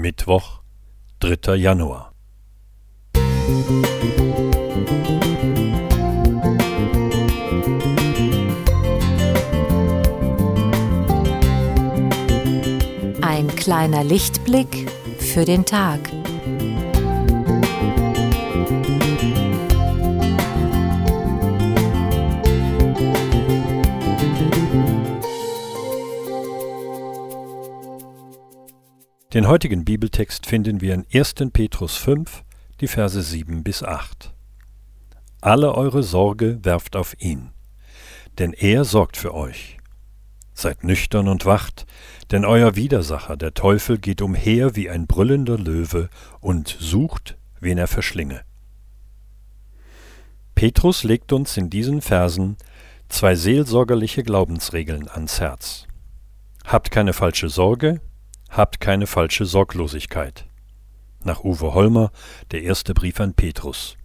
Mittwoch, 3. Januar. Ein kleiner Lichtblick für den Tag. Den heutigen Bibeltext finden wir in 1. Petrus 5, die Verse 7 bis 8. Alle eure Sorge werft auf ihn, denn er sorgt für euch. Seid nüchtern und wacht, denn euer Widersacher, der Teufel, geht umher wie ein brüllender Löwe und sucht, wen er verschlinge. Petrus legt uns in diesen Versen zwei seelsorgerliche Glaubensregeln ans Herz. Habt keine falsche Sorge, Habt keine falsche Sorglosigkeit. Nach Uwe Holmer, der erste Brief an Petrus.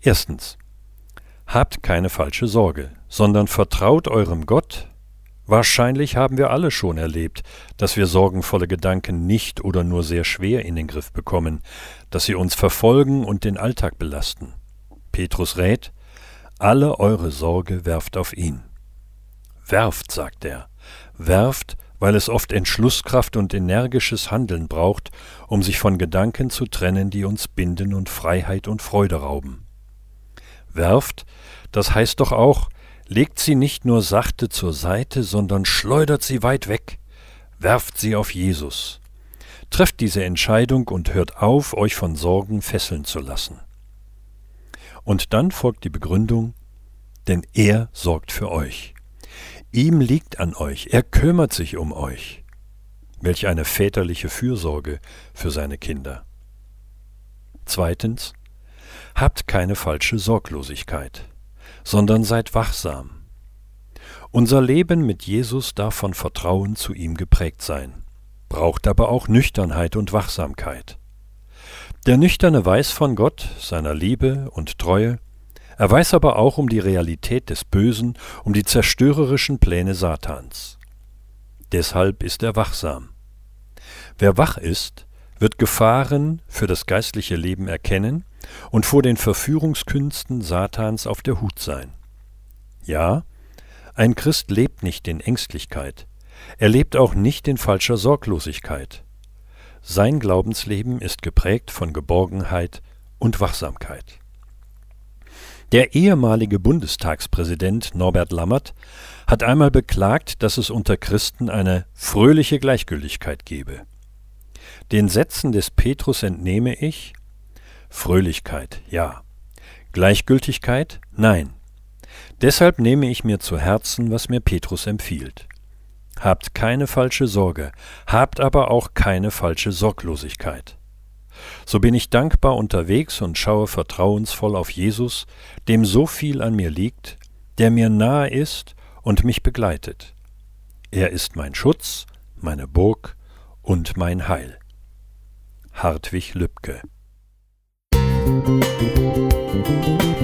Erstens. Habt keine falsche Sorge, sondern vertraut eurem Gott. Wahrscheinlich haben wir alle schon erlebt, dass wir sorgenvolle Gedanken nicht oder nur sehr schwer in den Griff bekommen, dass sie uns verfolgen und den Alltag belasten. Petrus rät, alle eure Sorge werft auf ihn. Werft, sagt er, werft, weil es oft Entschlusskraft und energisches Handeln braucht, um sich von Gedanken zu trennen, die uns binden und Freiheit und Freude rauben. Werft, das heißt doch auch, legt sie nicht nur sachte zur Seite, sondern schleudert sie weit weg, werft sie auf Jesus. Trefft diese Entscheidung und hört auf, euch von Sorgen fesseln zu lassen. Und dann folgt die Begründung, denn er sorgt für euch. Ihm liegt an euch, er kümmert sich um euch. Welch eine väterliche Fürsorge für seine Kinder. Zweitens, habt keine falsche Sorglosigkeit, sondern seid wachsam. Unser Leben mit Jesus darf von Vertrauen zu ihm geprägt sein, braucht aber auch Nüchternheit und Wachsamkeit. Der Nüchterne weiß von Gott, seiner Liebe und Treue, er weiß aber auch um die Realität des Bösen, um die zerstörerischen Pläne Satans. Deshalb ist er wachsam. Wer wach ist, wird Gefahren für das geistliche Leben erkennen und vor den Verführungskünsten Satans auf der Hut sein. Ja, ein Christ lebt nicht in Ängstlichkeit, er lebt auch nicht in falscher Sorglosigkeit. Sein Glaubensleben ist geprägt von Geborgenheit und Wachsamkeit. Der ehemalige Bundestagspräsident Norbert Lammert hat einmal beklagt, dass es unter Christen eine fröhliche Gleichgültigkeit gebe. Den Sätzen des Petrus entnehme ich Fröhlichkeit, ja. Gleichgültigkeit, nein. Deshalb nehme ich mir zu Herzen, was mir Petrus empfiehlt. Habt keine falsche Sorge, habt aber auch keine falsche Sorglosigkeit. So bin ich dankbar unterwegs und schaue vertrauensvoll auf Jesus, dem so viel an mir liegt, der mir nahe ist und mich begleitet. Er ist mein Schutz, meine Burg und mein Heil. Hartwig Lübcke Musik